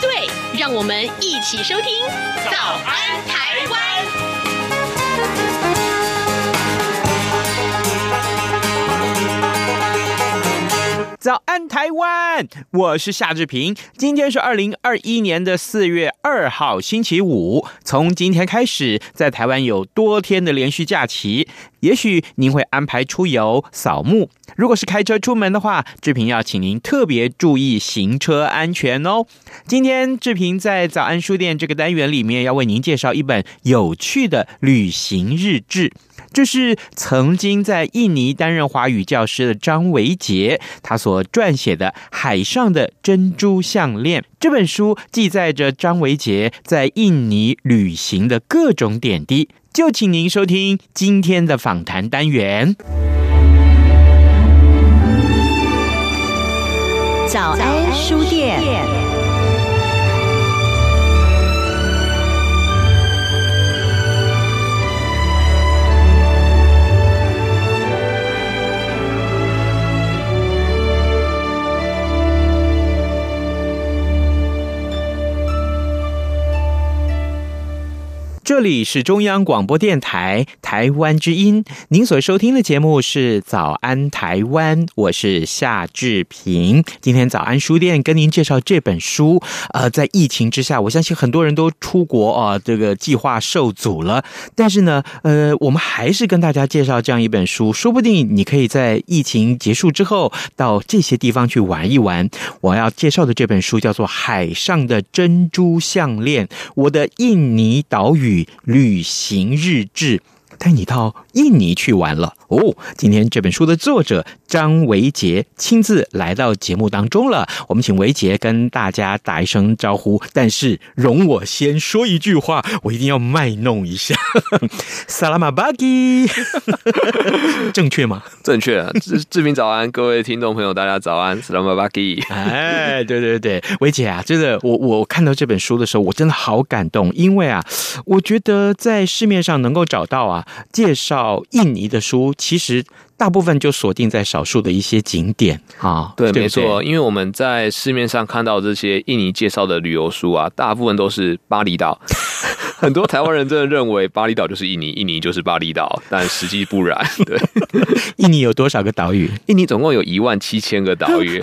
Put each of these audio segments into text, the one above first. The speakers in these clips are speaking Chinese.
对，让我们一起收听《早安台湾》。早安，台湾！我是夏志平。今天是二零二一年的四月二号，星期五。从今天开始，在台湾有多天的连续假期，也许您会安排出游、扫墓。如果是开车出门的话，志平要请您特别注意行车安全哦。今天志平在早安书店这个单元里面，要为您介绍一本有趣的旅行日志。这是曾经在印尼担任华语教师的张维杰，他所撰写的《海上的珍珠项链》这本书，记载着张维杰在印尼旅行的各种点滴。就请您收听今天的访谈单元。早安书店。这里是中央广播电台台湾之音，您所收听的节目是《早安台湾》，我是夏志平。今天早安书店跟您介绍这本书。呃，在疫情之下，我相信很多人都出国啊、这个计划受阻了。但是呢，呃，我们还是跟大家介绍这样一本书，说不定你可以在疫情结束之后到这些地方去玩一玩。我要介绍的这本书叫做《海上的珍珠项链》，我的印尼岛屿。旅行日志，带你到印尼去玩了哦！今天这本书的作者张维杰亲自来到节目当中了，我们请维杰跟大家打一声招呼。但是容我先说一句话，我一定要卖弄一下。萨拉玛巴基，正确吗？正确！志志明早安，各位听众朋友，大家早安。萨拉玛巴基，哎，对对对，维杰啊，真的，我我看到这本书的时候，我真的好感动，因为啊，我觉得在市面上能够找到啊。介绍印尼的书，其实大部分就锁定在少数的一些景点啊。对，对，没错，因为我们在市面上看到这些印尼介绍的旅游书啊，大部分都是巴厘岛。很多台湾人真的认为巴厘岛就是印尼，印尼就是巴厘岛，但实际不然。对，印尼有多少个岛屿？印尼总共有一万七千个岛屿，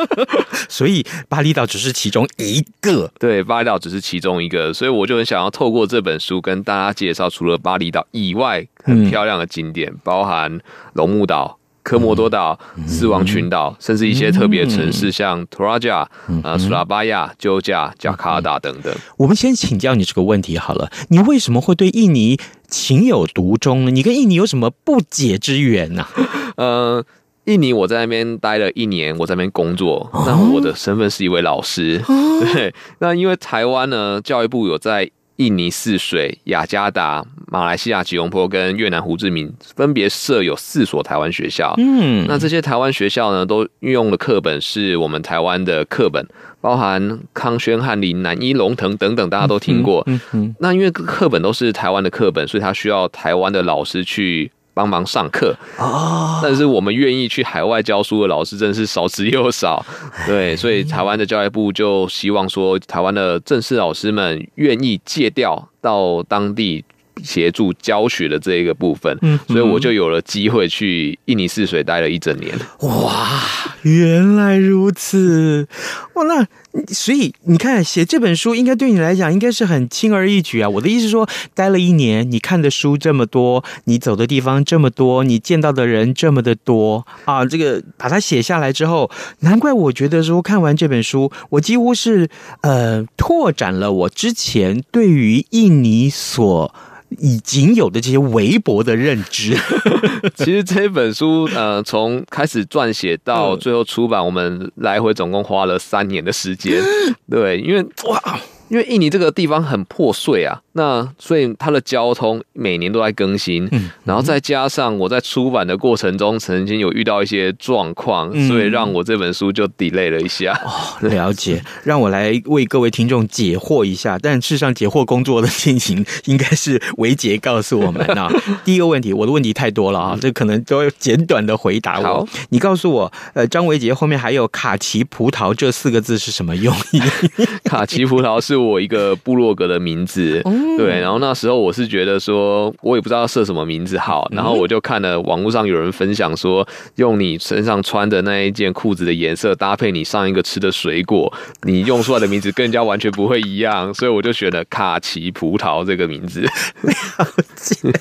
所以巴厘岛只是其中一个。对，巴厘岛只是其中一个，所以我就很想要透过这本书跟大家介绍，除了巴厘岛以外很漂亮的景点，嗯、包含龙目岛。科摩多岛、斯旺群岛，甚至一些特别城市，像托拉加、啊、苏拉巴亚、鸠加、加卡达等等。我们先请教你这个问题好了，你为什么会对印尼情有独钟呢？你跟印尼有什么不解之缘呢？呃，印尼我在那边待了一年，我在那边工作，那我的身份是一位老师。对，那因为台湾呢，教育部有在。印尼泗水、雅加达、马来西亚吉隆坡跟越南胡志明分别设有四所台湾学校。嗯，那这些台湾学校呢，都运用的课本是我们台湾的课本，包含康轩、翰林、南一、龙腾等等，大家都听过。嗯嗯。那因为课本都是台湾的课本，所以它需要台湾的老师去。帮忙上课啊！但是我们愿意去海外教书的老师真的是少之又少，对，所以台湾的教育部就希望说，台湾的正式老师们愿意借调到当地协助教学的这一个部分，嗯，所以我就有了机会去印尼泗水待了一整年。哇，原来如此！哇，那。所以你看，写这本书应该对你来讲应该是很轻而易举啊！我的意思是说，待了一年，你看的书这么多，你走的地方这么多，你见到的人这么的多啊！这个把它写下来之后，难怪我觉得说看完这本书，我几乎是呃拓展了我之前对于印尼所。已仅有的这些微薄的认知，其实这本书 呃，从开始撰写到最后出版，我们来回总共花了三年的时间。对，因为哇，因为印尼这个地方很破碎啊，那所以它的交通每年都在更新，嗯，然后再加上我在出版的过程中曾经有遇到一些状况，嗯，所以让我这本书就 delay 了一下。哦，了解，让我来为各位听众解惑一下。但事实上，解惑工作的进行应该是维杰告诉我们啊。第一个问题，我的问题太多了啊，这可能都要简短的回答我。好，你告诉我，呃，张维杰后面还有卡其葡萄这四个字是什么用意？卡其葡萄是我一个部落格的名字，嗯，对。然后那时候我是觉得说，我也不知道设什么名字好，然后我就看了网络上有人分享说，用你身上穿的那一件裤子的颜色搭配你上一个吃的水果，你用出来的名字跟人家完全不会一样，所以我就选了卡其葡萄这个名字。了解，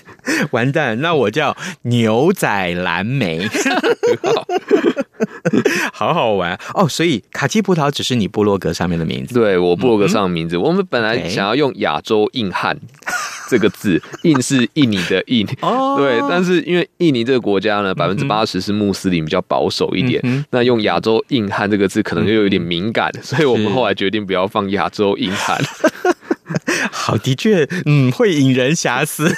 完蛋，那我叫牛仔蓝莓。好好玩哦！所以卡基葡萄只是你部落格上面的名字，对，我部落格上的名字。嗯、我们本来想要用亚洲硬汉这个字，印是印尼的印，哦，对。但是因为印尼这个国家呢，百分之八十是穆斯林，比较保守一点，嗯、那用亚洲硬汉这个字可能就有点敏感，所以我们后来决定不要放亚洲硬汉。好，的确，嗯，会引人遐思。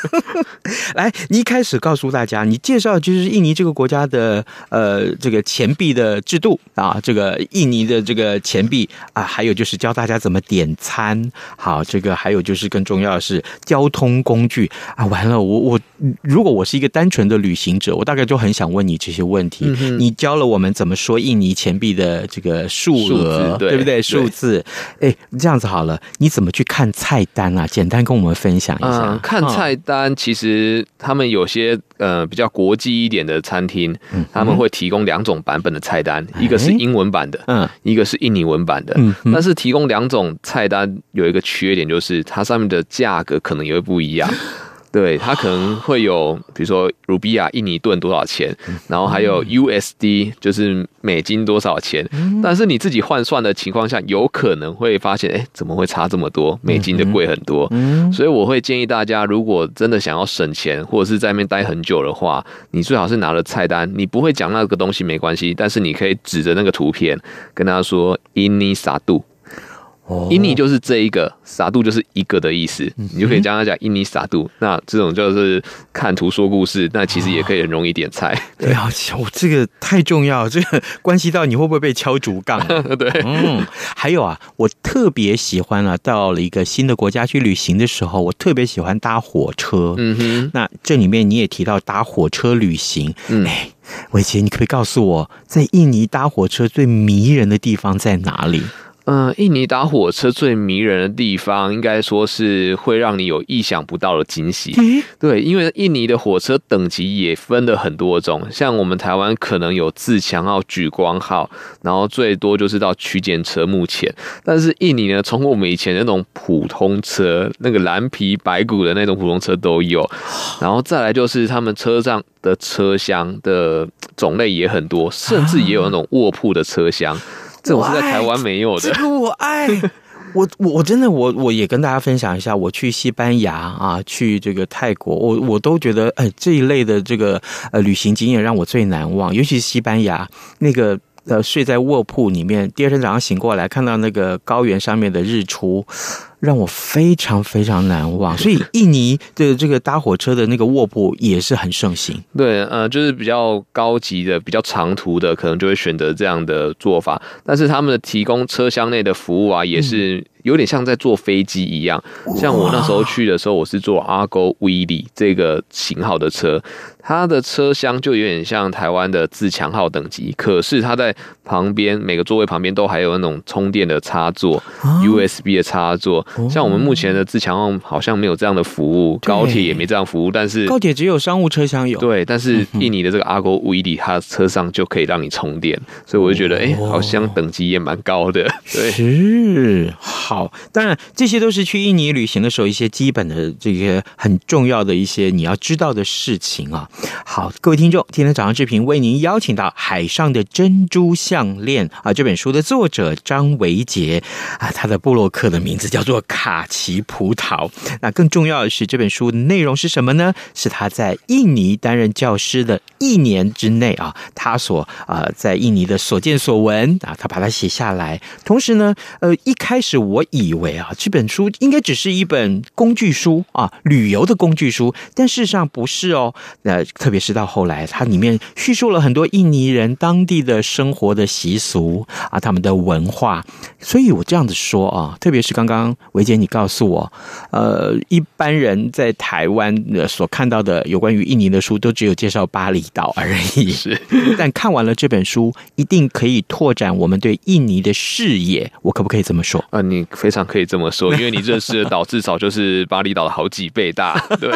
来，你一开始告诉大家，你介绍就是印尼这个国家的呃这个钱币的制度啊，这个印尼的这个钱币啊，还有就是教大家怎么点餐。好，这个还有就是更重要的是交通工具啊。完了，我我如果我是一个单纯的旅行者，我大概就很想问你这些问题。嗯、你教了我们怎么说印尼钱币的这个数额，对，对不对？数字，哎，这样子好了，你怎么去看菜单啊？简单跟我们分享一下。嗯、看菜单，其实他们有些呃比较国际一点的餐厅，嗯、他们会提供两种版本的菜单，嗯、一个是英文版的，嗯，一个是印尼文版的。嗯，但是提供两种菜单有一个缺点，就是它上面的价格可能也会不一样。对，它可能会有，比如说卢比亚印尼盾多少钱，然后还有 USD 就是美金多少钱，但是你自己换算的情况下，有可能会发现，哎，怎么会差这么多？美金就贵很多。所以我会建议大家，如果真的想要省钱，或者是在那边待很久的话，你最好是拿了菜单，你不会讲那个东西没关系，但是你可以指着那个图片跟他说 “ini satu”。印尼就是这一个，撒度就是一个的意思，你就可以将他讲印尼撒度。那这种就是看图说故事，那其实也可以很容易点菜。对啊，我这个太重要，这个关系到你会不会被敲竹杠。对，嗯，还有啊，我特别喜欢啊，到了一个新的国家去旅行的时候，我特别喜欢搭火车。嗯哼，那这里面你也提到搭火车旅行，嗯，哎，维杰，你可不可以告诉我，在印尼搭火车最迷人的地方在哪里？嗯，印尼搭火车最迷人的地方，应该说是会让你有意想不到的惊喜。对，因为印尼的火车等级也分了很多种，像我们台湾可能有自强号、莒光号，然后最多就是到区间车。目前，但是印尼呢，从我们以前那种普通车，那个蓝皮白骨的那种普通车都有，然后再来就是他们车上的车厢的种类也很多，甚至也有那种卧铺的车厢。这我是在台湾没有的。这个我爱，我我我真的我我也跟大家分享一下，我去西班牙啊，去这个泰国，我我都觉得哎，这一类的这个呃旅行经验让我最难忘，尤其是西班牙那个呃睡在卧铺里面，第二天早上醒过来看到那个高原上面的日出。让我非常非常难忘，所以印尼的这个搭火车的那个卧铺也是很盛行。对，呃，就是比较高级的、比较长途的，可能就会选择这样的做法。但是他们的提供车厢内的服务啊，也是有点像在坐飞机一样。像我那时候去的时候，我是坐 Argo Wheelie 这个型号的车，它的车厢就有点像台湾的自强号等级，可是它在旁边每个座位旁边都还有那种充电的插座，USB 的插座。像我们目前的自强号好像没有这样的服务，高铁也没这样服务，但是高铁只有商务车厢有。对，但是印尼的这个 Argo Wheelie 它车上就可以让你充电，所以我就觉得，哎、欸，好像等级也蛮高的。对，是好。当然，这些都是去印尼旅行的时候一些基本的这些很重要的一些你要知道的事情啊。好，各位听众，今天早上志平为您邀请到《海上的珍珠项链》啊，这本书的作者张维杰啊，他的部落客的名字叫做卡奇葡萄。那更重要的是，这本书的内容是什么呢？是他在印尼担任教师的一年之内啊，他所啊在印尼的所见所闻啊，他把它写下来。同时呢，呃，一开始我以为啊，这本书应该只是一本工具书啊，旅游的工具书，但事实上不是哦。那特别是到后来，它里面叙述了很多印尼人当地的生活的习俗啊，他们的文化。所以我这样子说啊，特别是刚刚维姐你告诉我，呃，一般人在台湾所看到的有关于印尼的书，都只有介绍巴厘岛而已。是，但看完了这本书，一定可以拓展我们对印尼的视野。我可不可以这么说？啊，你非常可以这么说，因为你认识的岛至少就是巴厘岛的好几倍大。对，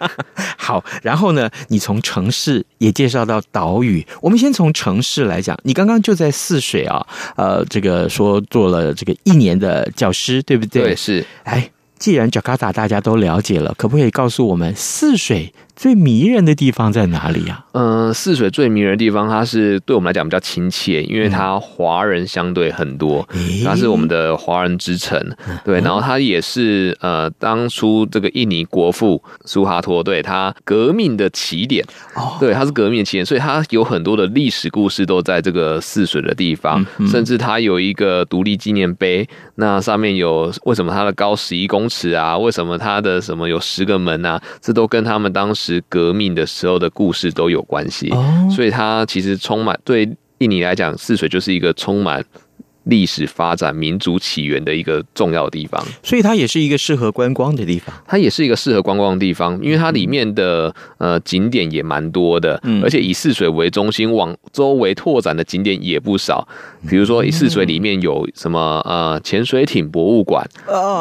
好，然后呢，你从城市也介绍到岛屿，我们先从城市来讲。你刚刚就在泗水啊，呃，这个说做了这个一年的教师，对不对？对，是。哎，既然贾卡达大家都了解了，可不可以告诉我们泗水最迷人的地方在哪里啊？嗯，泗水最迷人的地方，它是对我们来讲比较亲切，因为它华人相对很多，它是我们的华人之城。对，然后它也是呃，当初这个印尼国父苏哈托对他革命的起点。哦对，它是革命的起点，所以它有很多的历史故事都在这个泗水的地方，甚至它有一个独立纪念碑，那上面有为什么它的高十一公尺啊？为什么它的什么有十个门啊？这都跟他们当时。革命的时候的故事都有关系，所以它其实充满对印尼来讲，泗水就是一个充满历史发展、民族起源的一个重要地方，所以它也是一个适合观光的地方。它也是一个适合观光的地方，因为它里面的呃景点也蛮多的，而且以泗水为中心，往周围拓展的景点也不少。比如说，以泗水里面有什么呃潜水艇博物馆，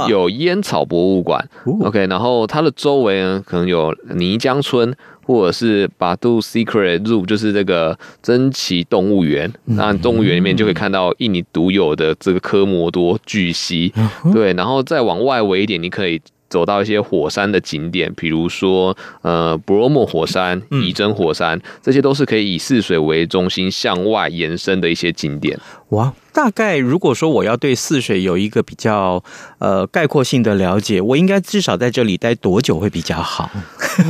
有烟草博物馆，OK，然后它的周围呢可能有泥浆村。或者是 Batu Secret Zoo，就是这个珍奇动物园。那动物园里面就可以看到印尼独有的这个科摩多巨蜥。对，然后再往外围一点，你可以走到一些火山的景点，比如说呃 Bromo 火山、仪征火山，这些都是可以以泗水为中心向外延伸的一些景点。哇，大概如果说我要对泗水有一个比较呃概括性的了解，我应该至少在这里待多久会比较好？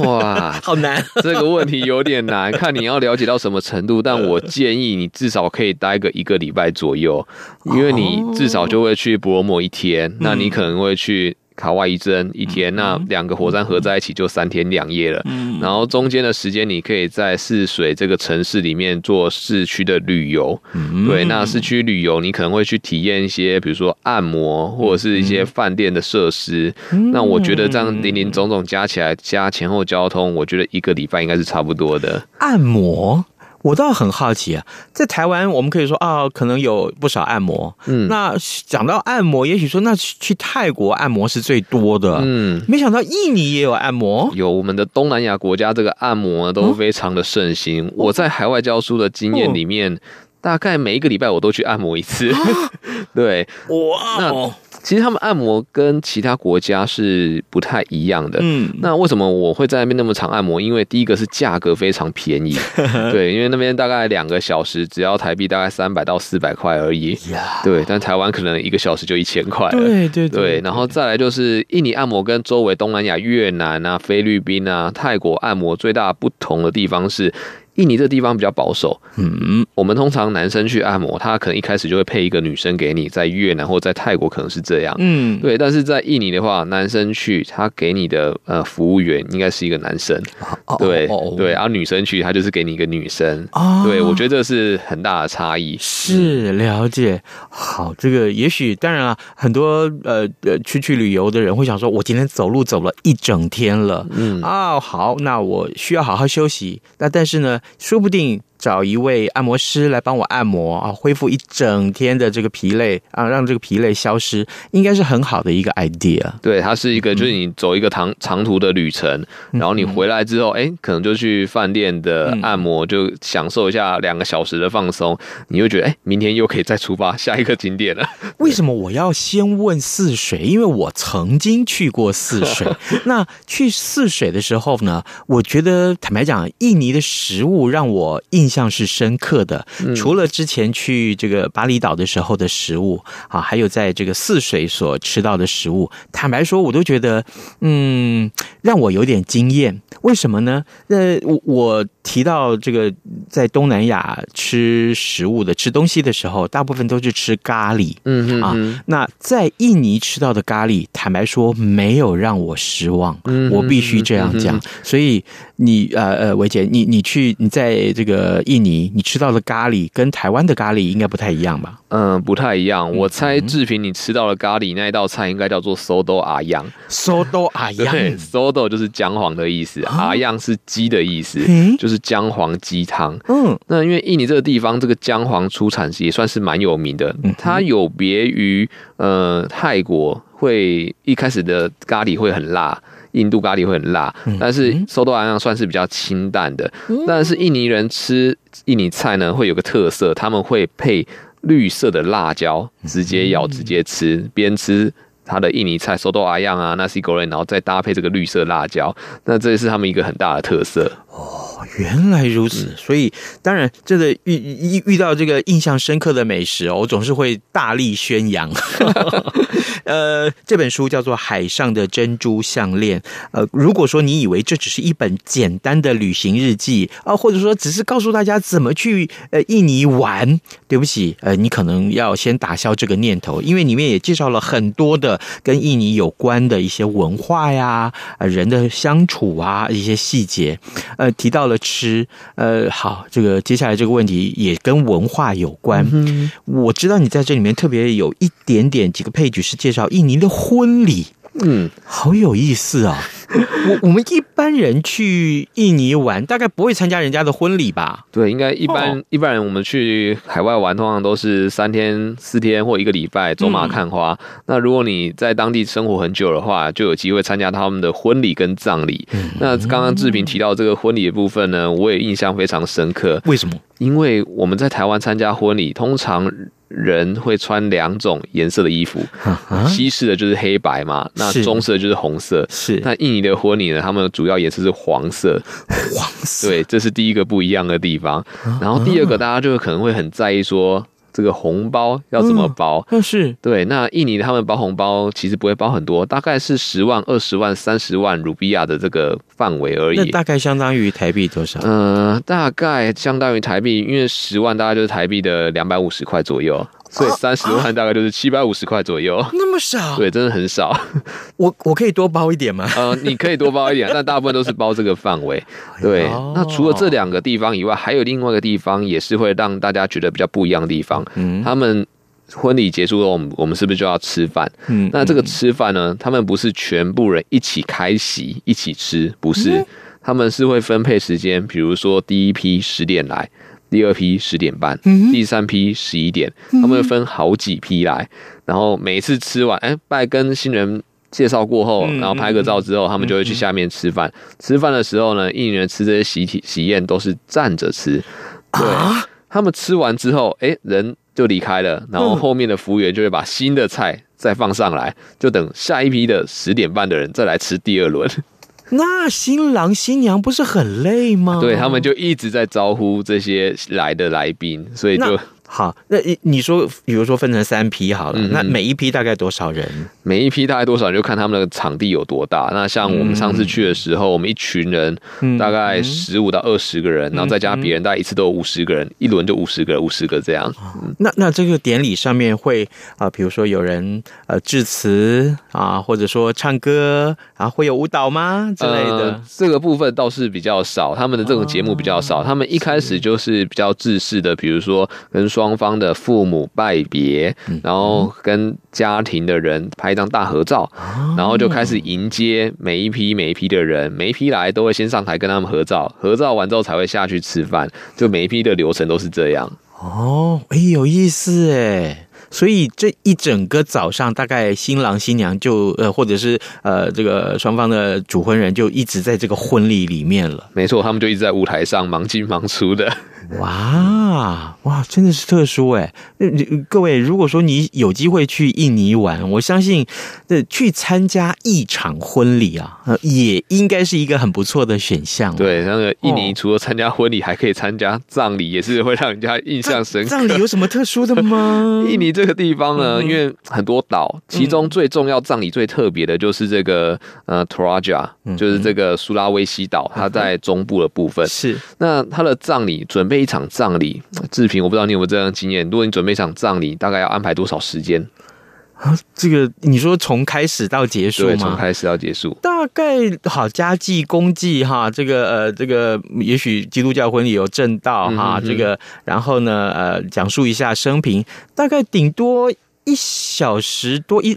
哇，好难，这个问题有点难，看你要了解到什么程度。但我建议你至少可以待个一个礼拜左右，因为你至少就会去博摩一天，那你可能会去。卡哇伊镇一天，那两个火山合在一起就三天两夜了。嗯，然后中间的时间，你可以在泗水这个城市里面做市区的旅游。嗯，对，那市区旅游你可能会去体验一些，比如说按摩或者是一些饭店的设施。嗯，那我觉得这样林林总总加起来，加前后交通，我觉得一个礼拜应该是差不多的。按摩。我倒很好奇啊，在台湾我们可以说啊，可能有不少按摩。嗯，那讲到按摩，也许说那去泰国按摩是最多的。嗯，没想到印尼也有按摩。有我们的东南亚国家，这个按摩都非常的盛行。我在海外教书的经验里面，大概每一个礼拜我都去按摩一次。对，哇，那。其实他们按摩跟其他国家是不太一样的。嗯，那为什么我会在那边那么常按摩？因为第一个是价格非常便宜，对，因为那边大概两个小时只要台币大概三百到四百块而已。对，但台湾可能一个小时就一千块了。对对对。然后再来就是印尼按摩跟周围东南亚、越南啊、菲律宾啊、泰国按摩最大不同的地方是。印尼这地方比较保守，嗯，我们通常男生去按摩，他可能一开始就会配一个女生给你，在越南或在泰国可能是这样，嗯，对。但是在印尼的话，男生去，他给你的呃服务员应该是一个男生，对对，而女生去，他就是给你一个女生，对，我觉得这是很大的差异。是了解，好，这个也许当然了，很多呃呃去去旅游的人会想说，我今天走路走了一整天了，嗯。啊，好，那我需要好好休息，那但是呢。说不定找一位按摩师来帮我按摩啊，恢复一整天的这个疲累啊，让这个疲累消失，应该是很好的一个 idea。对，它是一个，就是你走一个长长途的旅程，然后你回来之后，哎，可能就去饭店的按摩，就享受一下两个小时的放松，你会觉得，哎，明天又可以再出发下一个景点了。为什么我要先问泗水？因为我曾经去过泗水。那去泗水的时候呢，我觉得坦白讲，印尼的食物让我印象是深刻的。除了之前去这个巴厘岛的时候的食物啊，还有在这个泗水所吃到的食物，坦白说，我都觉得嗯，让我有点惊艳。为什么呢？那，我我提到这个在东南亚吃食物的吃东西的时候，大部分都是吃咖喱。嗯嗯啊，那在印尼吃到的咖喱，坦白说没有让我失望。嗯，我必须这样讲。所以你呃呃，维姐，你你去你在这个印尼，你吃到的咖喱跟台湾的咖喱应该不太一样吧？嗯，不太一样。我猜志平你吃到的咖喱那一道菜应该叫做 soto ayam。soto ayam，对，soto 就是姜黄的意思。阿样是鸡的意思，就是姜黄鸡汤。嗯，那因为印尼这个地方，这个姜黄出产也算是蛮有名的。它有别于呃泰国，会一开始的咖喱会很辣，印度咖喱会很辣，但是 soto ayam 算是比较清淡的。但是印尼人吃印尼菜呢，会有个特色，他们会配绿色的辣椒，直接咬直接吃，边吃。他的印尼菜 soto ayam 啊，nasi goreng，然后再搭配这个绿色辣椒，那这也是他们一个很大的特色。哦，原来如此，嗯、所以当然，这个遇遇遇到这个印象深刻的美食哦，我总是会大力宣扬。呃，这本书叫做《海上的珍珠项链》。呃，如果说你以为这只是一本简单的旅行日记啊、呃，或者说只是告诉大家怎么去呃印尼玩，对不起，呃，你可能要先打消这个念头，因为里面也介绍了很多的跟印尼有关的一些文化呀、呃，人的相处啊一些细节。呃，提到了吃，呃，好，这个接下来这个问题也跟文化有关。嗯、我知道你在这里面特别有一点点几个配角是介绍印尼的婚礼，嗯，好有意思啊、哦。我我们一般人去印尼玩，大概不会参加人家的婚礼吧？对，应该一般、哦、一般人我们去海外玩，通常都是三天、四天或一个礼拜走马看花。嗯、那如果你在当地生活很久的话，就有机会参加他们的婚礼跟葬礼。嗯、那刚刚志平提到这个婚礼的部分呢，我也印象非常深刻。为什么？因为我们在台湾参加婚礼，通常人会穿两种颜色的衣服，西式的就是黑白嘛，那中式的就是红色。是，那印尼的婚礼呢，他们的主要颜色是黄色。黄色，对，这是第一个不一样的地方。然后第二个，大家就可能会很在意说。这个红包要怎么包？嗯，是对。那印尼他们包红包其实不会包很多，大概是十万、二十万、三十万卢比亚的这个范围而已。那大概相当于台币多少？嗯，大概相当于台币，因为十万大概就是台币的两百五十块左右。所以三十万大概就是七百五十块左右，那么少？对，真的很少。我我可以多包一点吗？呃，你可以多包一点，但大部分都是包这个范围。对，那除了这两个地方以外，还有另外一个地方也是会让大家觉得比较不一样的地方。嗯，他们婚礼结束后，我们我们是不是就要吃饭？嗯，那这个吃饭呢，他们不是全部人一起开席一起吃，不是，他们是会分配时间，比如说第一批十点来。第二批十点半，第三批十一点，他们会分好几批来，然后每次吃完，哎，拜跟新人介绍过后，然后拍个照之后，他们就会去下面吃饭。吃饭的时候呢，印尼人吃这些喜体喜宴都是站着吃，对，他们吃完之后，哎，人就离开了，然后后面的服务员就会把新的菜再放上来，就等下一批的十点半的人再来吃第二轮。那新郎新娘不是很累吗？对，他们就一直在招呼这些来的来宾，所以就。好，那你你说，比如说分成三批好了，嗯、那每一批大概多少人？每一批大概多少人，就看他们的场地有多大。那像我们上次去的时候，嗯、我们一群人大概十五到二十个人，嗯、然后再加别人，大概一次都有五十个人，嗯、一轮就五十个，五十个这样。嗯、那那这个典礼上面会啊，比如说有人呃致辞啊，或者说唱歌啊，会有舞蹈吗之类的、呃？这个部分倒是比较少，他们的这种节目比较少。哦、他们一开始就是比较制式的，比如说跟双双方的父母拜别，然后跟家庭的人拍一张大合照，然后就开始迎接每一批每一批的人，每一批来都会先上台跟他们合照，合照完之后才会下去吃饭，就每一批的流程都是这样。哦，哎，有意思哎。所以这一整个早上，大概新郎新娘就呃，或者是呃，这个双方的主婚人就一直在这个婚礼里面了。没错，他们就一直在舞台上忙进忙出的。哇哇，真的是特殊哎！各位，如果说你有机会去印尼玩，我相信，呃，去参加一场婚礼啊，也应该是一个很不错的选项。对，那个印尼除了参加婚礼，还可以参加葬礼，也是会让人家印象深刻。葬礼有什么特殊的吗？印尼这个地方呢，因为很多岛，其中最重要葬礼最特别的就是这个呃，Toraja，就是这个苏拉威西岛，它在中部的部分。是，那它的葬礼准备。一场葬礼，志平，我不知道你有没有这样的经验。如果你准备一场葬礼，大概要安排多少时间？啊，这个你说从开始到结束吗？从开始到结束，大概好家祭、公祭哈，这个呃，这个也许基督教婚礼有正道哈，这个然后呢呃，讲述一下生平，大概顶多一小时多一，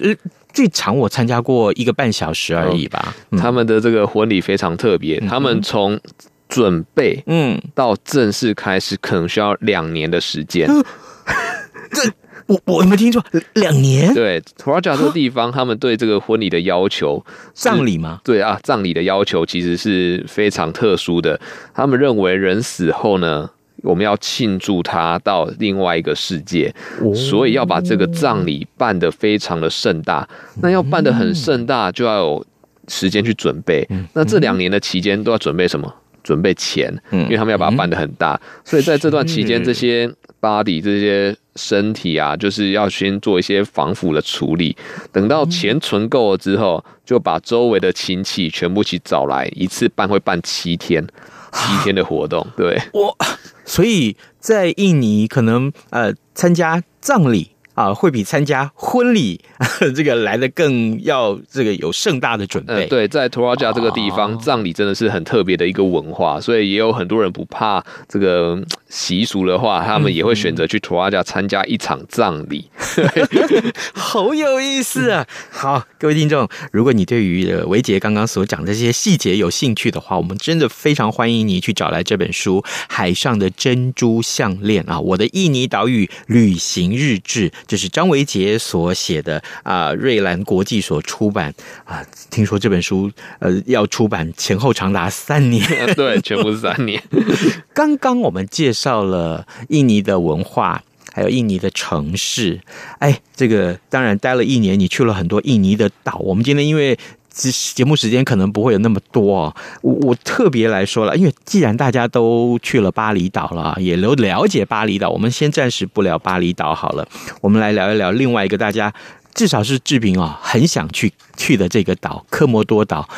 最长我参加过一个半小时而已吧。嗯、他们的这个婚礼非常特别，嗯、他们从准备，嗯，到正式开始可能需要两年的时间。这我我有没有听错？两年？对，Toraja 这个地方，他们对这个婚礼的要求，葬礼吗？对啊，葬礼的要求其实是非常特殊的。他们认为人死后呢，我们要庆祝他到另外一个世界，所以要把这个葬礼办得非常的盛大。那要办得很盛大，就要有时间去准备。那这两年的期间都要准备什么？准备钱，因为他们要把它办得很大，嗯、所以在这段期间，这些 body 这些身体啊，就是要先做一些防腐的处理。等到钱存够了之后，就把周围的亲戚全部一起找来，一次办会办七天，七天的活动。对，我所以在印尼可能呃参加葬礼。啊，会比参加婚礼 这个来的更要这个有盛大的准备。嗯、对，在 Toraja 这个地方，哦、葬礼真的是很特别的一个文化，所以也有很多人不怕这个习俗的话，他们也会选择去 Toraja 参加一场葬礼。嗯、好有意思啊！好，各位听众，如果你对于维杰刚刚所讲的这些细节有兴趣的话，我们真的非常欢迎你去找来这本书《海上的珍珠项链》啊，我的印尼岛屿旅行日志。这是张维杰所写的啊，瑞兰国际所出版啊。听说这本书呃要出版前后长达三年，对，全部三年。刚刚我们介绍了印尼的文化，还有印尼的城市。哎，这个当然待了一年，你去了很多印尼的岛。我们今天因为。节目时间可能不会有那么多，我我特别来说了，因为既然大家都去了巴厘岛了，也了了解巴厘岛，我们先暂时不聊巴厘岛好了，我们来聊一聊另外一个大家至少是志平啊很想去去的这个岛——科摩多岛，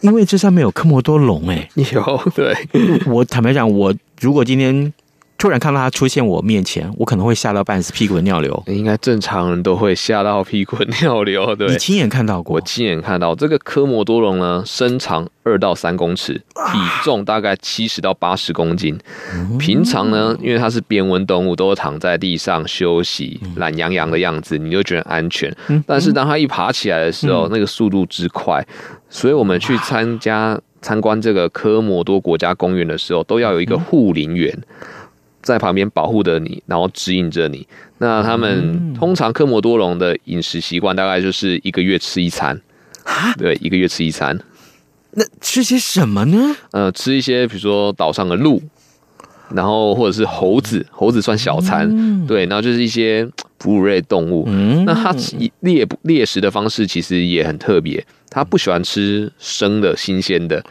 因为这上面有科摩多龙哎，有对，我坦白讲，我如果今天。突然看到他出现我面前，我可能会吓到半死，屁滚尿流。应该正常人都会吓到屁滚尿流。对，你亲眼看到过？我亲眼看到这个科摩多龙呢，身长二到三公尺，体重大概七十到八十公斤。平常呢，因为它是边温动物，都躺在地上休息，懒洋洋的样子，你就觉得安全。但是当它一爬起来的时候，那个速度之快，所以我们去参加参观这个科摩多国家公园的时候，都要有一个护林员。在旁边保护着你，然后指引着你。那他们通常科摩多龙的饮食习惯大概就是一个月吃一餐啊，对，一个月吃一餐。那吃些什么呢？呃，吃一些比如说岛上的鹿，然后或者是猴子，猴子算小餐，嗯、对，然后就是一些 哺乳类动物。嗯，那它猎猎食的方式其实也很特别，它不喜欢吃生的新鲜的，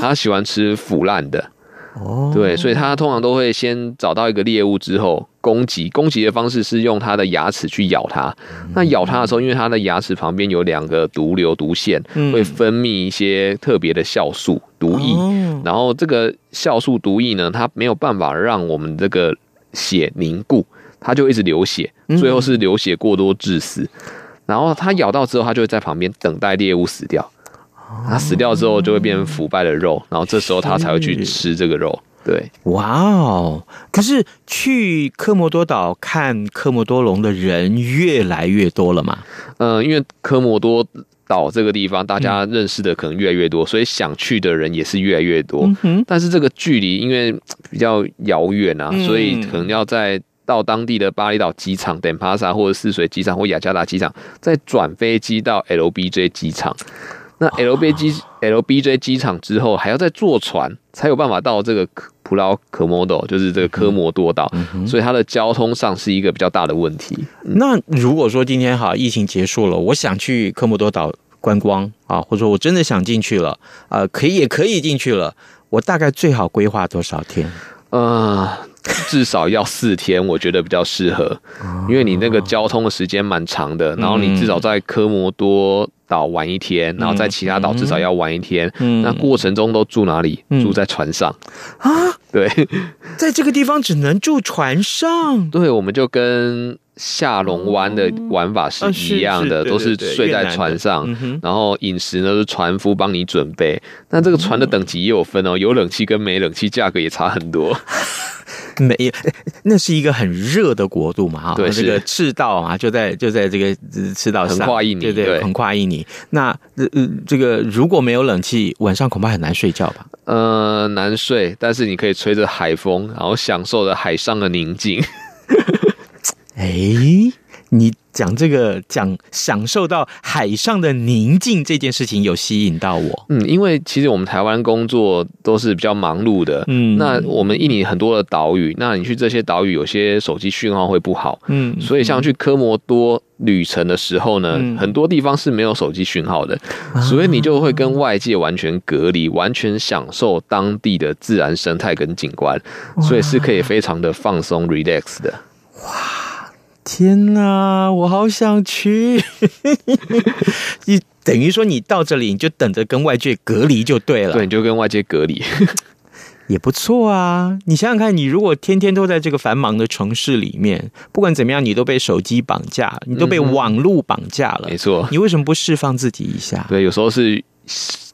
它喜欢吃腐烂的。哦，对，所以它通常都会先找到一个猎物之后攻击，攻击的方式是用它的牙齿去咬它。那咬它的时候，因为它的牙齿旁边有两个毒瘤毒腺，会分泌一些特别的酵素毒液。然后这个酵素毒液呢，它没有办法让我们这个血凝固，它就一直流血，最后是流血过多致死。然后它咬到之后，它就会在旁边等待猎物死掉。它死掉之后就会变成腐败的肉，然后这时候它才会去吃这个肉。对，哇哦！可是去科摩多岛看科摩多龙的人越来越多了嘛？嗯、呃，因为科摩多岛这个地方大家认识的可能越来越多，所以想去的人也是越来越多。嗯、但是这个距离因为比较遥远啊，所以可能要在到当地的巴厘岛机场、等帕萨或者泗水机场或雅加达机场，再转飞机到 LBJ 机场。那 LBJ LBJ 机场之后，还要再坐船，才有办法到这个普劳科摩多，就是这个科摩多岛，所以它的交通上是一个比较大的问题。嗯、那如果说今天哈疫情结束了，我想去科摩多岛观光啊，或者说我真的想进去了，呃，可以也可以进去了，我大概最好规划多少天？呃，至少要四天，我觉得比较适合，因为你那个交通的时间蛮长的，然后你至少在科摩多。岛玩一天，然后在其他岛至少要玩一天。嗯，那过程中都住哪里？嗯、住在船上啊？对，在这个地方只能住船上。对，我们就跟下龙湾的玩法是一样的，都是睡在船上，然后饮食呢是船夫帮你准备。那这个船的等级也有分哦，有冷气跟没冷气，价格也差很多。没有，那是一个很热的国度嘛，哈，对，这个赤道啊，就在就在这个赤道上，对对，横跨印尼。那呃呃，这个如果没有冷气，晚上恐怕很难睡觉吧？呃，难睡，但是你可以吹着海风，然后享受着海上的宁静。哎，你。讲这个讲享受到海上的宁静这件事情有吸引到我，嗯，因为其实我们台湾工作都是比较忙碌的，嗯，那我们印尼很多的岛屿，那你去这些岛屿，有些手机讯号会不好，嗯，所以像去科摩多旅程的时候呢，嗯、很多地方是没有手机讯号的，嗯、所以你就会跟外界完全隔离，完全享受当地的自然生态跟景观，所以是可以非常的放松 relax 的，哇。天哪，我好想去！你等于说你到这里，你就等着跟外界隔离就对了。对，你就跟外界隔离，也不错啊。你想想看，你如果天天都在这个繁忙的城市里面，不管怎么样，你都被手机绑架，你都被网络绑架了。嗯、没错，你为什么不释放自己一下？对，有时候是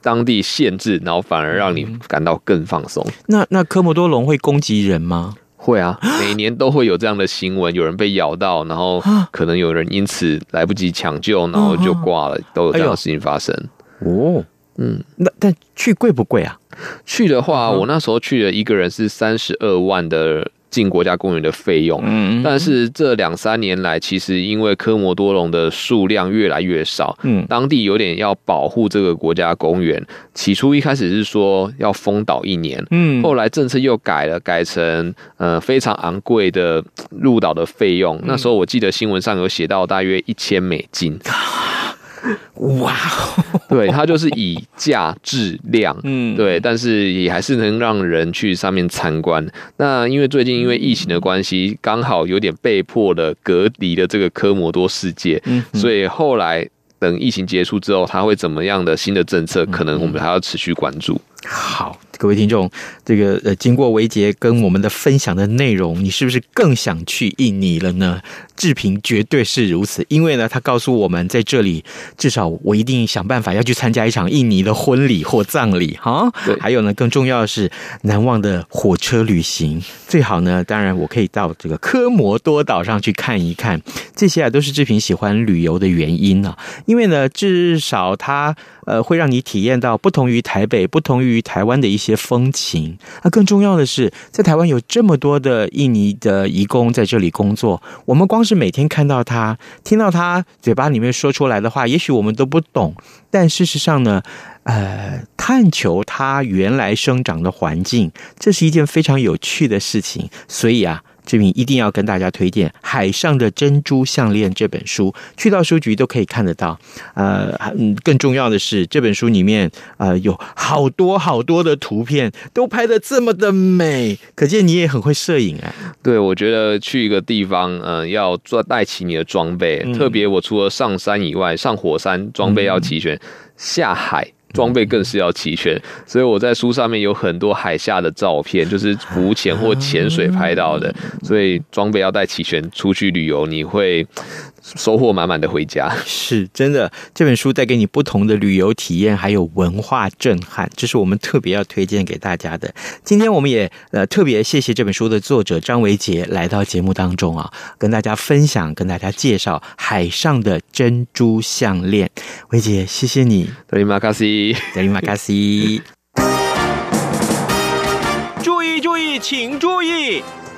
当地限制，然后反而让你感到更放松。嗯、那那科莫多龙会攻击人吗？会啊，每年都会有这样的新闻，有人被咬到，然后 可能有人因此来不及抢救，然后就挂了，都有这样的事情发生。哦，嗯，那但去贵不贵啊？去的话，我那时候去了一个人是三十二万的。进国家公园的费用，嗯，但是这两三年来，其实因为科摩多龙的数量越来越少，嗯，当地有点要保护这个国家公园。起初一开始是说要封岛一年，嗯，后来政策又改了，改成呃非常昂贵的入岛的费用。那时候我记得新闻上有写到大约一千美金。哇，对，它就是以价质量，嗯，对，但是也还是能让人去上面参观。那因为最近因为疫情的关系，刚好有点被迫的隔离的这个科摩多世界，嗯，所以后来等疫情结束之后，它会怎么样的新的政策，可能我们还要持续关注。好。各位听众，这个呃，经过维杰跟我们的分享的内容，你是不是更想去印尼了呢？志平绝对是如此，因为呢，他告诉我们，在这里至少我一定想办法要去参加一场印尼的婚礼或葬礼哈。对还有呢，更重要的是难忘的火车旅行，最好呢，当然我可以到这个科摩多岛上去看一看，这些啊都是志平喜欢旅游的原因啊。因为呢，至少它呃会让你体验到不同于台北、不同于台湾的一些。风情，那更重要的是，在台湾有这么多的印尼的移工在这里工作，我们光是每天看到他，听到他嘴巴里面说出来的话，也许我们都不懂，但事实上呢，呃，探求他原来生长的环境，这是一件非常有趣的事情，所以啊。志明一定要跟大家推荐《海上的珍珠项链》这本书，去到书局都可以看得到。呃，嗯，更重要的是这本书里面呃有好多好多的图片，都拍的这么的美，可见你也很会摄影啊。对，我觉得去一个地方，呃，要做带齐你的装备，嗯、特别我除了上山以外，上火山装备要齐全，嗯、下海。装备更是要齐全，所以我在书上面有很多海下的照片，就是浮潜或潜水拍到的。所以装备要带齐全，出去旅游你会收获满满的回家。是真的，这本书带给你不同的旅游体验，还有文化震撼，这是我们特别要推荐给大家的。今天我们也呃特别谢谢这本书的作者张维杰来到节目当中啊，跟大家分享，跟大家介绍海上的珍珠项链。维杰，谢谢你，德里马卡西，德里马卡西。注意注意，请注意！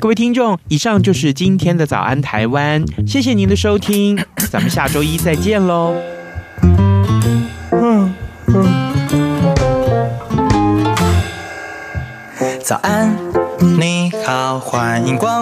各位听众，以上就是今天的早安台湾，谢谢您的收听，咱们下周一再见喽。嗯嗯。早安，你好，欢迎光。